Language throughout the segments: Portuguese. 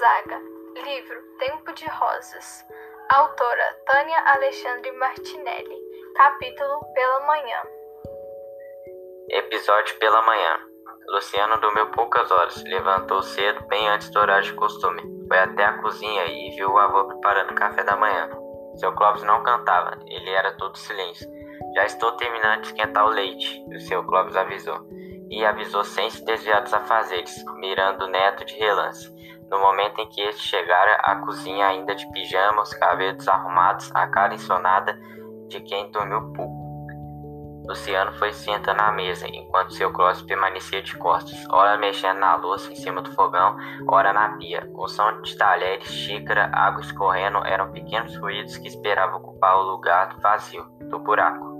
Gonzaga. Livro Tempo de Rosas. Autora Tânia Alexandre Martinelli. Capítulo Pela Manhã. Episódio Pela Manhã. Luciano dormiu poucas horas. Levantou cedo, bem antes do horário de costume. Foi até a cozinha e viu o avô preparando o café da manhã. Seu Clóvis não cantava, ele era todo silêncio. Já estou terminando de esquentar o leite, o seu Clóvis avisou e avisou sem se desviar dos afazeres, mirando o neto de relance. No momento em que este chegara à cozinha ainda de pijama, os cabelos desarrumados, a cara ensonada de quem dormiu pouco. Luciano foi sentando à mesa, enquanto seu Clóvis permanecia de costas, ora mexendo na louça em cima do fogão, ora na pia. O som de talheres, xícara, água escorrendo eram pequenos ruídos que esperavam ocupar o lugar vazio do buraco.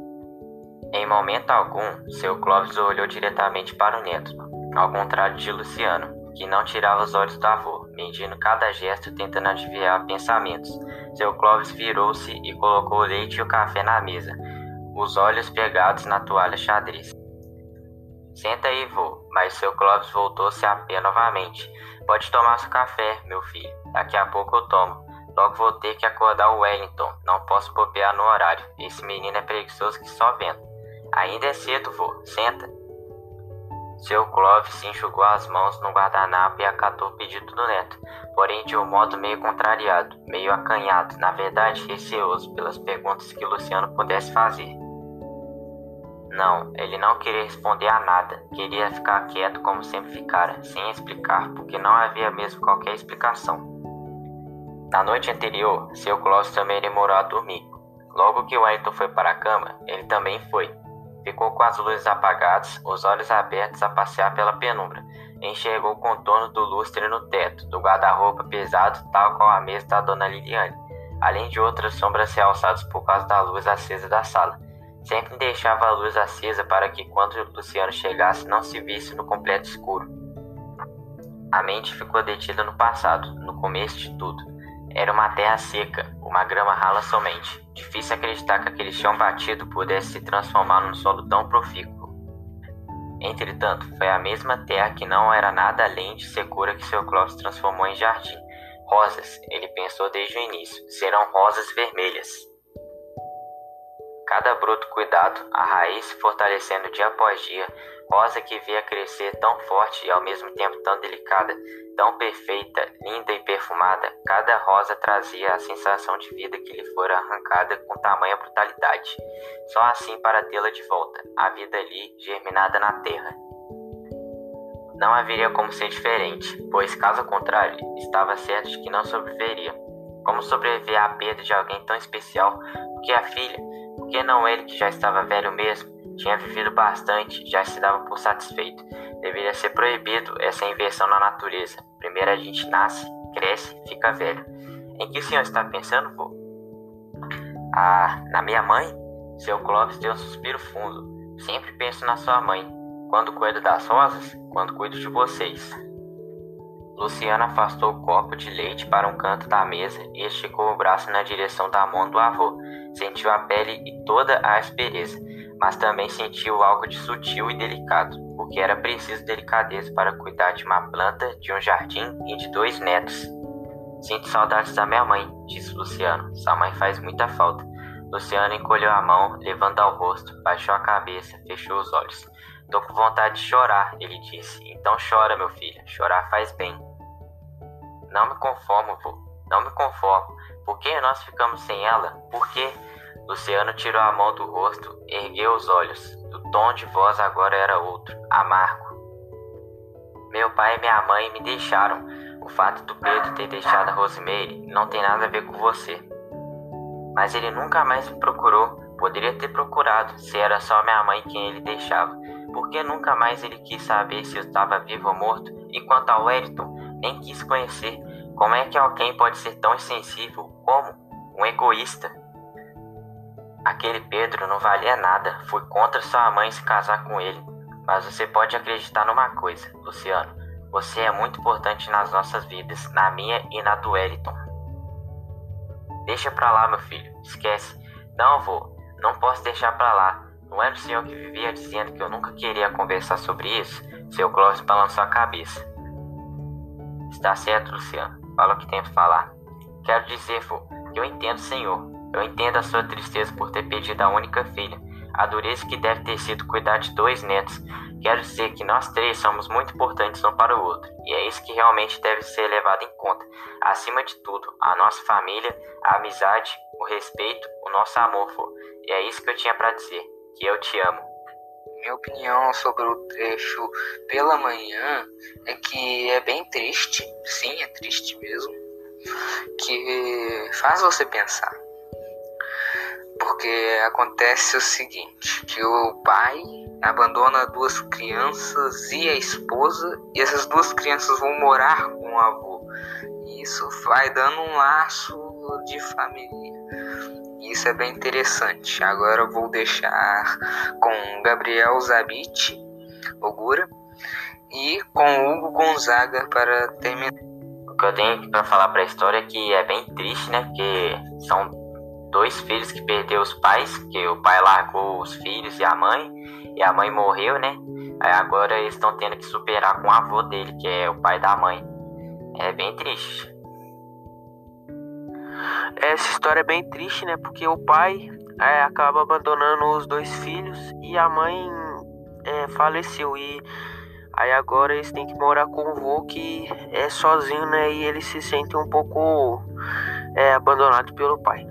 Em momento algum, seu Clóvis olhou diretamente para o neto, ao contrário de Luciano, que não tirava os olhos do avô, medindo cada gesto tentando adivinhar pensamentos. Seu Clóvis virou-se e colocou o leite e o café na mesa, os olhos pegados na toalha xadrez. Senta aí, vô, mas seu Clóvis voltou-se a pé novamente. Pode tomar seu café, meu filho. Daqui a pouco eu tomo. Logo vou ter que acordar o Wellington. Não posso bobear no horário. Esse menino é preguiçoso que só venta. Ainda é cedo, vô. Senta. Seu Clóvis se enxugou as mãos no guardanapo e acatou o pedido do neto, porém de um modo meio contrariado, meio acanhado, na verdade receoso pelas perguntas que Luciano pudesse fazer. Não, ele não queria responder a nada, queria ficar quieto como sempre ficara, sem explicar, porque não havia mesmo qualquer explicação. Na noite anterior, seu Clóvis também demorou a dormir. Logo que o Ayrton foi para a cama, ele também foi, Ficou com as luzes apagadas, os olhos abertos a passear pela penumbra. Enxergou o contorno do lustre no teto, do guarda-roupa pesado, tal qual a mesa da dona Liliane, além de outras sombras realçadas por causa da luz acesa da sala. Sempre deixava a luz acesa para que quando Luciano chegasse não se visse no completo escuro. A mente ficou detida no passado, no começo de tudo. Era uma terra seca, uma grama rala somente. Difícil acreditar que aquele chão batido pudesse se transformar num solo tão profícuo. Entretanto, foi a mesma terra que não era nada além de segura que seu Clóvis transformou em jardim. Rosas, ele pensou desde o início, serão rosas vermelhas. Cada broto cuidado, a raiz se fortalecendo dia após dia, rosa que via crescer tão forte e ao mesmo tempo tão delicada, tão perfeita, linda e perfumada, cada rosa trazia a sensação de vida que lhe fora arrancada com tamanha brutalidade. Só assim para tê-la de volta, a vida ali germinada na terra. Não haveria como ser diferente, pois caso contrário, estava certo de que não sobreviveria. Como sobreviver à perda de alguém tão especial? Porque a filha, porque não ele que já estava velho mesmo, tinha vivido bastante, já se dava por satisfeito. Deveria ser proibido essa inversão na natureza. Primeiro a gente nasce, cresce, fica velho. Em que o senhor está pensando, vô? Ah, na minha mãe? Seu Clóvis deu um suspiro fundo. Sempre penso na sua mãe. Quando cuido das rosas, quando cuido de vocês. Luciana afastou o copo de leite para um canto da mesa e esticou o braço na direção da mão do avô. Sentiu a pele e toda a aspereza mas também sentiu algo de sutil e delicado, porque era preciso delicadeza para cuidar de uma planta, de um jardim e de dois netos. Sinto saudades da minha mãe, disse Luciano. Sua mãe faz muita falta. Luciano encolheu a mão, levando ao rosto, baixou a cabeça, fechou os olhos. Tô com vontade de chorar, ele disse. Então chora, meu filho. Chorar faz bem. Não me conformo, vô. Não me conformo. Por que nós ficamos sem ela? Por que? Luciano tirou a mão do rosto, ergueu os olhos. O tom de voz agora era outro, amargo. Meu pai e minha mãe me deixaram. O fato do Pedro ter deixado a Rosemary não tem nada a ver com você. Mas ele nunca mais me procurou. Poderia ter procurado, se era só minha mãe quem ele deixava. Por que nunca mais ele quis saber se eu estava vivo ou morto? Enquanto ao Wellington, nem quis conhecer. Como é que alguém pode ser tão insensível como um egoísta? Aquele Pedro não valia nada. Fui contra sua mãe se casar com ele. Mas você pode acreditar numa coisa, Luciano. Você é muito importante nas nossas vidas, na minha e na do Wellington. Deixa pra lá, meu filho. Esquece. Não vou. Não posso deixar pra lá. Não era o senhor que vivia dizendo que eu nunca queria conversar sobre isso? Seu Clóvis balançou a cabeça. Está certo, Luciano. fala o que tento falar. Quero dizer, vô, que eu entendo, Senhor. Eu entendo a sua tristeza por ter perdido a única filha, a dureza que deve ter sido cuidar de dois netos. Quero dizer que nós três somos muito importantes um para o outro, e é isso que realmente deve ser levado em conta. Acima de tudo, a nossa família, a amizade, o respeito, o nosso amor, vô. E é isso que eu tinha para dizer, que eu te amo. Minha opinião sobre o trecho pela manhã é que é bem triste, sim, é triste mesmo, que faz você pensar. Porque acontece o seguinte, que o pai abandona duas crianças e a esposa, e essas duas crianças vão morar com o avô. E isso vai dando um laço de família. Isso é bem interessante. Agora eu vou deixar com Gabriel Zabit, Ogura, e com Hugo Gonzaga para terminar. O que eu tenho para falar para a história é que é bem triste, né? Porque são dois filhos que perderam os pais, que o pai largou os filhos e a mãe, e a mãe morreu, né? Aí agora eles estão tendo que superar com o avô dele, que é o pai da mãe. É bem triste. Essa história é bem triste, né? Porque o pai é, acaba abandonando os dois filhos e a mãe é, faleceu. E aí agora eles têm que morar com o vô que é sozinho, né? E ele se sente um pouco é, abandonado pelo pai.